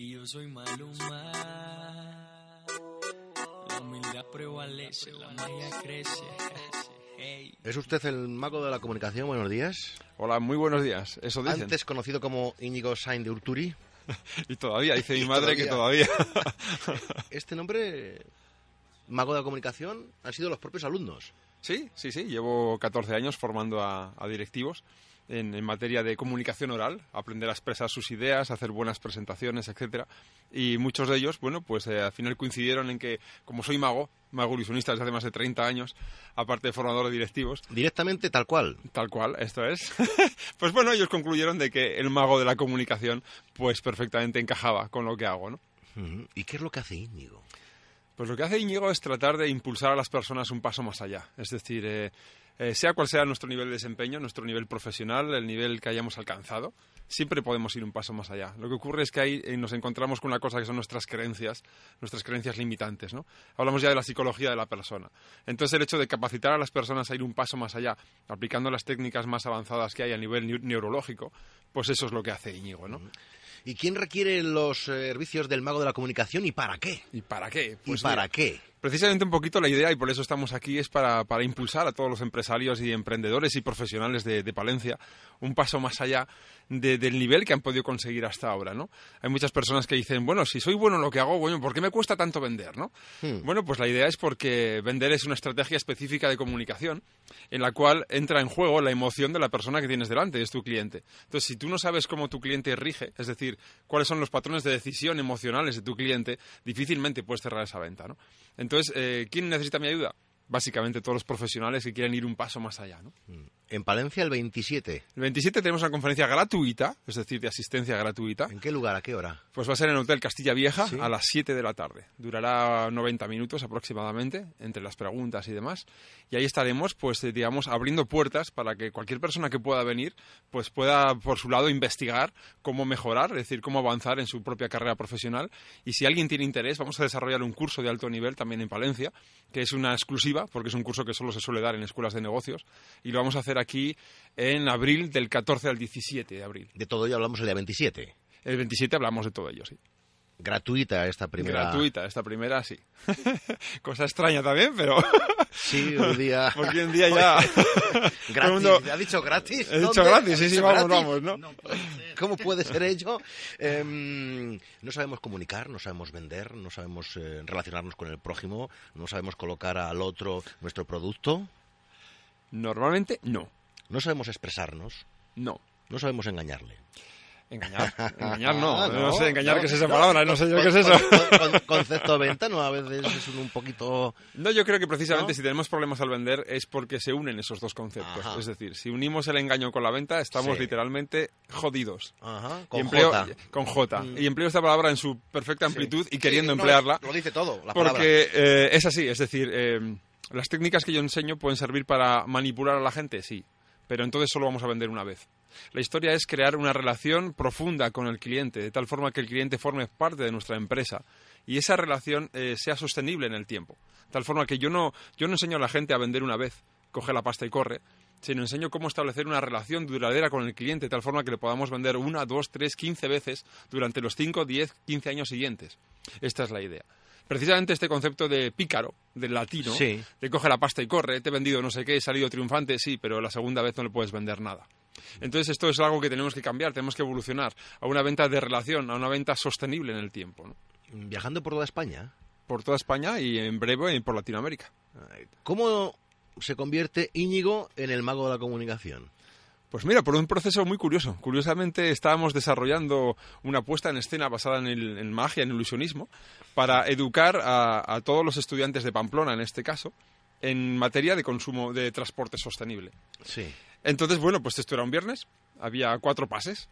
Y yo soy Maluma. La humildad prevalece, la magia crece. Hey. ¿Es usted el mago de la comunicación? Buenos días. Hola, muy buenos días. Eso dicen. Antes conocido como Íñigo Sain de Urturi. Y todavía, dice mi madre que todavía. Este nombre, mago de la comunicación, han sido los propios alumnos. sí, sí, sí. Llevo 14 años formando a, a directivos en, en materia de comunicación oral, aprender a expresar sus ideas, hacer buenas presentaciones, etcétera. Y muchos de ellos, bueno, pues eh, al final coincidieron en que, como soy mago, mago ilusionista desde hace más de 30 años, aparte de formador de directivos, Directamente tal cual. Tal cual, esto es. pues bueno, ellos concluyeron de que el mago de la comunicación, pues perfectamente encajaba con lo que hago, ¿no? ¿Y qué es lo que hace Íñigo? Pues lo que hace Íñigo es tratar de impulsar a las personas un paso más allá. Es decir, eh, eh, sea cual sea nuestro nivel de desempeño, nuestro nivel profesional, el nivel que hayamos alcanzado, siempre podemos ir un paso más allá. Lo que ocurre es que ahí eh, nos encontramos con una cosa que son nuestras creencias, nuestras creencias limitantes, ¿no? Hablamos ya de la psicología de la persona. Entonces el hecho de capacitar a las personas a ir un paso más allá, aplicando las técnicas más avanzadas que hay a nivel neu- neurológico, pues eso es lo que hace Íñigo, ¿no? ¿Y quién requiere los eh, servicios del mago de la comunicación y para qué? ¿Y para qué? ¿Y Pues para mira, qué? Precisamente un poquito la idea, y por eso estamos aquí, es para, para impulsar a todos los empresarios y emprendedores y profesionales de, de Palencia un paso más allá de- del nivel que han podido conseguir hasta ahora, ¿no? Hay muchas personas que dicen, bueno, si soy bueno en lo que hago, bueno, ¿por qué me cuesta tanto vender, no? Hmm. Bueno, pues la idea es porque vender es una estrategia específica de comunicación en la cual entra en juego la emoción de la persona que tienes delante, es tu cliente. Entonces, si tú no sabes cómo tu cliente rige, es decir, cuáles son los patrones de decisión emocionales de tu cliente, difícilmente puedes cerrar esa venta, ¿no? Entonces, eh, ¿quién necesita mi ayuda? Básicamente todos los profesionales que quieren ir un paso más allá, ¿no? En Palencia el 27. El 27 tenemos una conferencia gratuita, es decir, de asistencia gratuita. ¿En qué lugar? ¿A qué hora? Pues va a ser en el Hotel Castilla Vieja Sí. a las 7 de la tarde. Durará 90 minutos aproximadamente, entre las preguntas y demás. Y ahí estaremos, pues, eh, digamos, abriendo puertas para que cualquier persona que pueda venir, pues pueda, por su lado, investigar cómo mejorar, es decir, cómo avanzar en su propia carrera profesional. Y si alguien tiene interés, vamos a desarrollar un curso de alto nivel también en Palencia, que es una exclusiva, porque es un curso que solo se suele dar en escuelas de negocios. Y lo vamos a hacer aquí en abril, del 14 al 17 de abril. De todo ello hablamos el día 27. El 27 hablamos de todo ello, sí. Gratuita esta primera. Gratuita, esta primera sí. Cosa extraña también, pero Sí, un día. porque en día ya... Gratis. mundo- ¿Ha dicho gratis? He dicho gratis, ¿Ha sí, sí, vamos, gratis? vamos, ¿no? ¿Cómo puede ser ello? Em, no sabemos comunicar, no sabemos vender, no sabemos eh, relacionarnos con el prójimo, no sabemos colocar al otro nuestro producto, Normalmente no, no sabemos expresarnos, no. no sabemos engañarle. Engañar, engañar no. Ah, no, sé, engañar no, qué es esa palabra, no sé yo qué es eso. Con- con- concepto de venta, ¿no? A veces es un, un poquito... No, yo creo que precisamente si tenemos problemas al vender es porque se unen esos dos conceptos. Ajá. Es decir, si unimos el engaño con la venta, estamos Sí. literalmente jodidos. Ajá, Y con empleo, J. Con J. Mm. Y empleo esta palabra en su perfecta amplitud y queriendo emplearla. Lo dice todo, la palabra. Porque eh, es así, es decir, eh, las técnicas que yo enseño pueden servir para manipular a la gente, sí, pero entonces solo vamos a vender una vez. La historia es crear una relación profunda con el cliente, de tal forma que el cliente forme parte de nuestra empresa y esa relación eh, sea sostenible en el tiempo. De tal forma que yo no, yo no enseño a la gente a vender una vez, coge la pasta y corre, sino enseño cómo establecer una relación duradera con el cliente, de tal forma que le podamos vender una, dos, tres, quince veces durante los cinco, diez, quince años siguientes. Esta es la idea. Precisamente este concepto de pícaro, del latino, Sí. de coge la pasta y corre, te he vendido no sé qué, he salido triunfante, sí, pero la segunda vez no le puedes vender nada. Entonces esto es algo que tenemos que cambiar, tenemos que evolucionar a una venta de relación, a una venta sostenible en el tiempo, ¿no? Viajando por toda España, por toda España y en breve por Latinoamérica. ¿cómo se convierte Íñigo en el mago de la comunicación? Pues mira, por un proceso muy curioso. Curiosamente estábamos desarrollando una puesta en escena basada en, el- en magia, en ilusionismo, para educar a, a todos los estudiantes de Pamplona, en este caso, en materia de consumo de transporte sostenible. Sí. Entonces, bueno, pues esto era un viernes, había cuatro pases.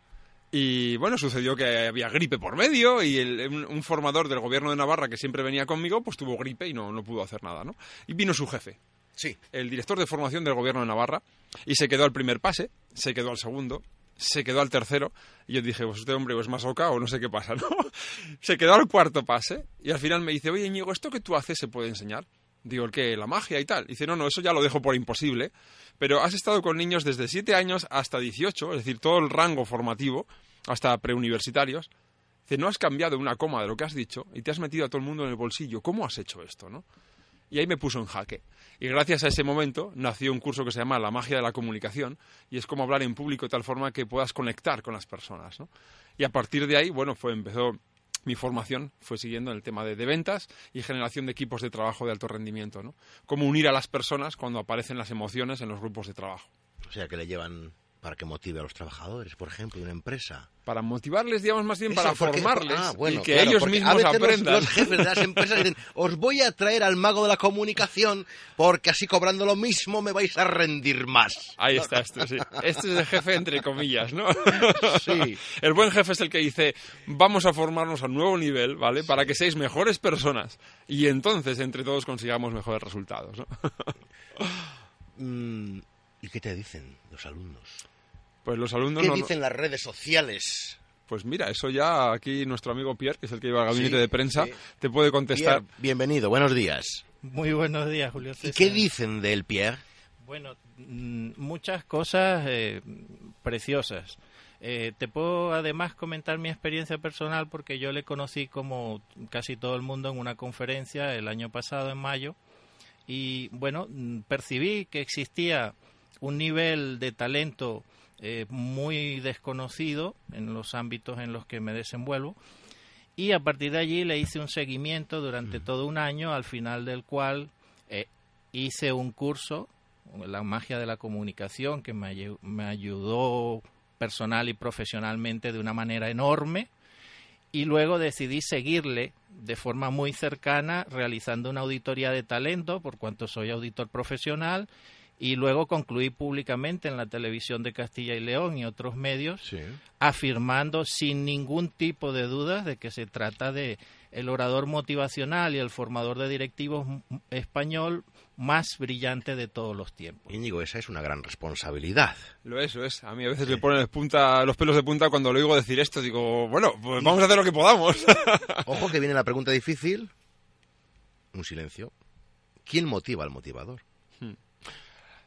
Y bueno, sucedió que había gripe por medio y el- un, un formador del gobierno de Navarra que siempre venía conmigo, pues tuvo gripe y no, no pudo hacer nada, ¿no? Y vino su jefe, Sí. el director de formación del gobierno de Navarra, y se quedó al primer pase, se quedó al segundo, se quedó al tercero, y yo dije, pues este hombre es masoca o no sé qué pasa, ¿no? se quedó al cuarto pase, y al final me dice, oye, Íñigo, ¿esto que tú haces se puede enseñar? Digo, ¿el qué? ¿La magia y tal? Dice, no, no, eso ya lo dejo por imposible, pero has estado con niños desde 7 años hasta 18, es decir, todo el rango formativo, hasta preuniversitarios, Dice, no has cambiado una coma de lo que has dicho y te has metido a todo el mundo en el bolsillo. ¿Cómo has hecho esto, no? Y ahí me puso en jaque. Y gracias a ese momento nació un curso que se llama La magia de la comunicación y es como hablar en público de tal forma que puedas conectar con las personas. ¿no? Y a partir de ahí, bueno, fue, empezó mi formación, fue siguiendo en el tema de, de ventas y generación de equipos de trabajo de alto rendimiento. ¿no? Cómo unir a las personas cuando aparecen las emociones en los grupos de trabajo. O sea, que le llevan para que motive a los trabajadores, por ejemplo, de una empresa. Para motivarles, digamos, más bien Eso, para porque- formarles ah, bueno, y que claro, ellos mismos a veces los- aprendan. Los, jefes de las empresas dicen, os voy a traer al mago de la comunicación porque así cobrando lo mismo me vais a rendir más. Ahí está, este, sí. Este es el jefe entre comillas, ¿no? Sí. El buen jefe es el que dice, vamos a formarnos a un nuevo nivel, ¿vale? Para que seáis mejores personas y entonces entre todos consigamos mejores resultados, ¿no? Mm, ¿Y qué te dicen los alumnos? Pues los alumnos ¿Qué no- dicen las redes sociales? Pues mira, eso ya aquí nuestro amigo Pierre, que es el que lleva el gabinete Sí, de prensa, sí. te puede contestar. Pierre, bienvenido, buenos días. Muy buenos días, Julio ¿Y qué dicen del Pierre? Bueno, mm, muchas cosas eh, preciosas. Eh, te puedo además comentar mi experiencia personal porque yo le conocí como casi todo el mundo en una conferencia el año pasado, en mayo, y bueno, mm, percibí que existía un nivel de talento eh, muy desconocido en los ámbitos en los que me desenvuelvo. Y a partir de allí le hice un seguimiento durante todo un año, al final del cual eh, hice un curso, La magia de la comunicación, que me, me ayudó personal y profesionalmente de una manera enorme. Y luego decidí seguirle de forma muy cercana, realizando una auditoría de talento, por cuanto soy auditor profesional, y luego concluí públicamente en la televisión de Castilla y León y otros medios Sí. afirmando sin ningún tipo de dudas de que se trata de el orador motivacional y el formador de directivos español más brillante de todos los tiempos. Íñigo, esa es una gran responsabilidad. Lo es, lo es. A mí a veces me ponen punta, los pelos de punta cuando lo oigo decir esto. Digo, bueno, pues vamos a hacer lo que podamos. Ojo que viene la pregunta difícil. Un silencio. ¿Quién motiva al motivador?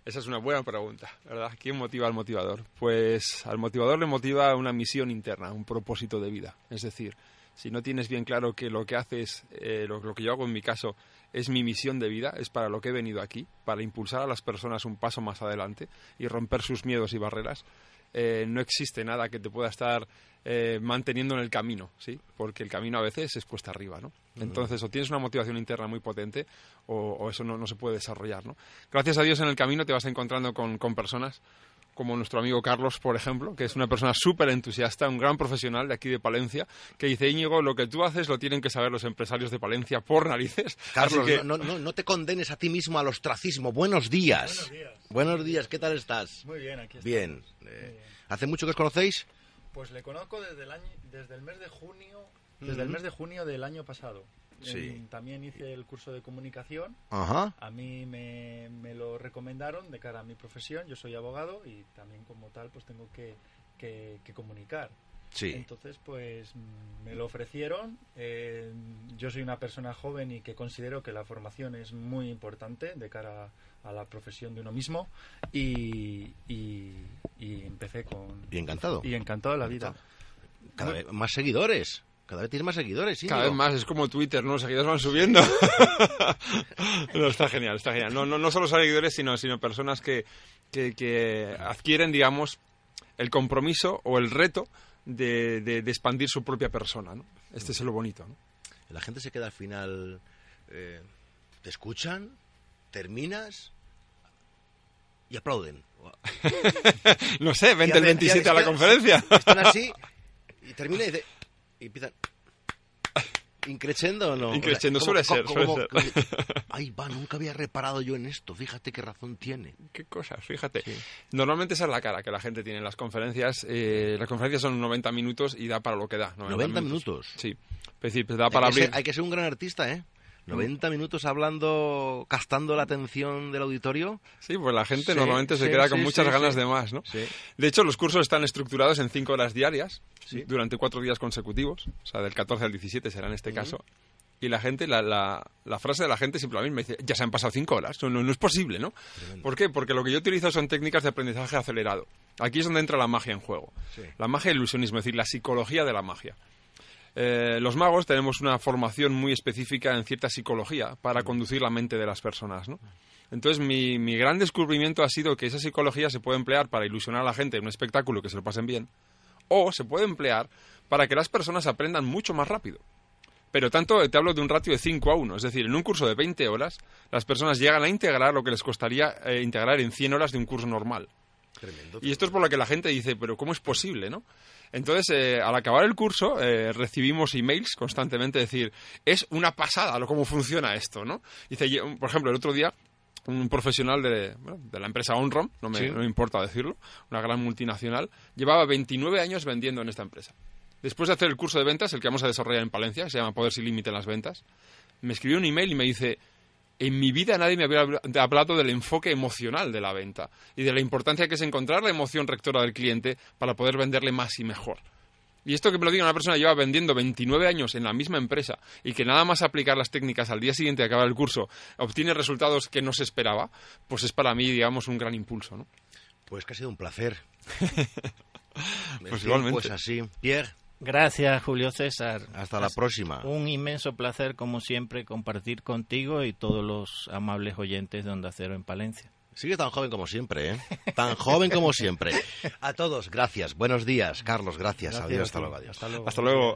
Esa es una buena pregunta, ¿verdad? ¿Quién motiva al motivador? Pues al motivador le motiva una misión interna, un propósito de vida. Es decir, si no tienes bien claro que lo que haces, eh, lo, lo que yo hago en mi caso, es mi misión de vida, es para lo que he venido aquí, para impulsar a las personas un paso más adelante y romper sus miedos y barreras, eh, no existe nada que te pueda estar eh, manteniendo en el camino, ¿sí? Porque el camino a veces es cuesta arriba, ¿no? Entonces, o tienes una motivación interna muy potente o, o eso no, no se puede desarrollar, ¿no? Gracias a Dios en el camino te vas encontrando con, con personas como nuestro amigo Carlos, por ejemplo, que es una persona súper entusiasta, un gran profesional de aquí de Palencia, que dice, Íñigo, lo que tú haces lo tienen que saber los empresarios de Palencia por narices. Carlos, que- no, no, no te condenes a ti mismo al ostracismo. Buenos días. Buenos días. Buenos días, ¿qué tal estás? Muy bien, aquí. Bien. Muy Eh, bien. ¿Hace mucho que os conocéis? Pues le conozco desde el año, desde el mes de junio, desde el mes de junio del año pasado. Sí. También hice el curso de comunicación. Ajá. A mí me, me lo recomendaron de cara a mi profesión. Yo soy abogado y también como tal pues tengo que, que- que comunicar. Sí. Entonces, pues mm, me lo ofrecieron. eh, yo soy una persona joven y que considero que la formación es muy importante de cara a la profesión de uno mismo. Y, y- y empecé con. Y encantado. Y encantado de la vida. Cada vez más seguidores. Cada vez tienes más seguidores, Cada Íñigo. vez más, es como Twitter, ¿no? Los seguidores van subiendo. no, está genial, está genial. No, no, no solo seguidores, sino, sino personas que, que, que adquieren, digamos, el compromiso o el reto de, de- de expandir su propia persona, ¿no? Este es lo bonito, ¿no? La gente se queda al final. eh, te escuchan, terminas y aplauden. No sé, vente el hace- y 27 a la conferencia. Están así y termina y, dice- y empiezan. ¿Increchendo o no? Increchendo, suele ser, suele como- Ay, va, nunca había reparado yo en esto. Fíjate qué razón tiene. Qué cosas, fíjate. Sí. Normalmente esa es la cara que la gente tiene en las conferencias. Eh, las conferencias son 90 minutos y da para lo que da. 90, 90 minutos. Sí. Es decir, pues da para hay, que abrir. ser, hay que ser un gran artista, ¿eh? 90 minutos hablando, gastando la atención del auditorio. Sí, pues la gente Sí, normalmente se queda sí, con muchas ganas de más, ¿no? Sí. De hecho, los cursos están estructurados en cinco horas diarias, Sí. durante cuatro días consecutivos, o sea, del 14 al 17 será en este caso. Y la gente, la, la, la frase de la gente siempre la misma, dice, ya se han pasado cinco horas, no, es posible, ¿no? ¿Por qué? Porque lo que yo utilizo son técnicas de aprendizaje acelerado. Aquí es donde entra la magia en juego. La magia y el ilusionismo, es decir, la psicología de la magia. Eh, los magos tenemos una formación muy específica en cierta psicología para conducir la mente de las personas, ¿no? Entonces, mi, mi gran descubrimiento ha sido que esa psicología se puede emplear para ilusionar a la gente en un espectáculo que se lo pasen bien, o se puede emplear para que las personas aprendan mucho más rápido. Pero tanto te hablo de un ratio de 5 a 1, es decir, en un curso de 20 horas, las personas llegan a integrar lo que les costaría eh, integrar en 100 horas de un curso normal. Tremendo. Y esto es por lo que la gente dice, pero ¿cómo es posible, no? Entonces, eh, al acabar el curso, eh, recibimos emails constantemente, decir, es una pasada lo cómo funciona esto, ¿no? Dice, yo, por ejemplo, el otro día, un profesional de, bueno, de la empresa Onrom, no me, Sí. no me importa decirlo, una gran multinacional, llevaba 29 años vendiendo en esta empresa. Después de hacer el curso de ventas, el que vamos a desarrollar en Palencia, que se llama Poder sin Límite en las Ventas, me escribió un email y me dice, en mi vida nadie me había habl- hablado del enfoque emocional de la venta y de la importancia que es encontrar la emoción rectora del cliente para poder venderle más y mejor. Y esto que me lo diga una persona que lleva vendiendo 29 años en la misma empresa y que nada más aplicar las técnicas al día siguiente de acabar el curso obtiene resultados que no se esperaba, pues es para mí, digamos, un gran impulso, ¿no? Pues que ha sido un placer. Pues fin, igualmente. Pues así. Pierre, Gracias, Julio César. hasta la próxima. Un inmenso placer, como siempre, compartir contigo y todos los amables oyentes de Onda Cero en Palencia. Sigue tan joven como siempre, ¿eh? Tan joven como siempre. A todos, gracias. Buenos días, Carlos, gracias. Gracias Adiós, a hasta luego. Adiós. Hasta luego. Hasta luego.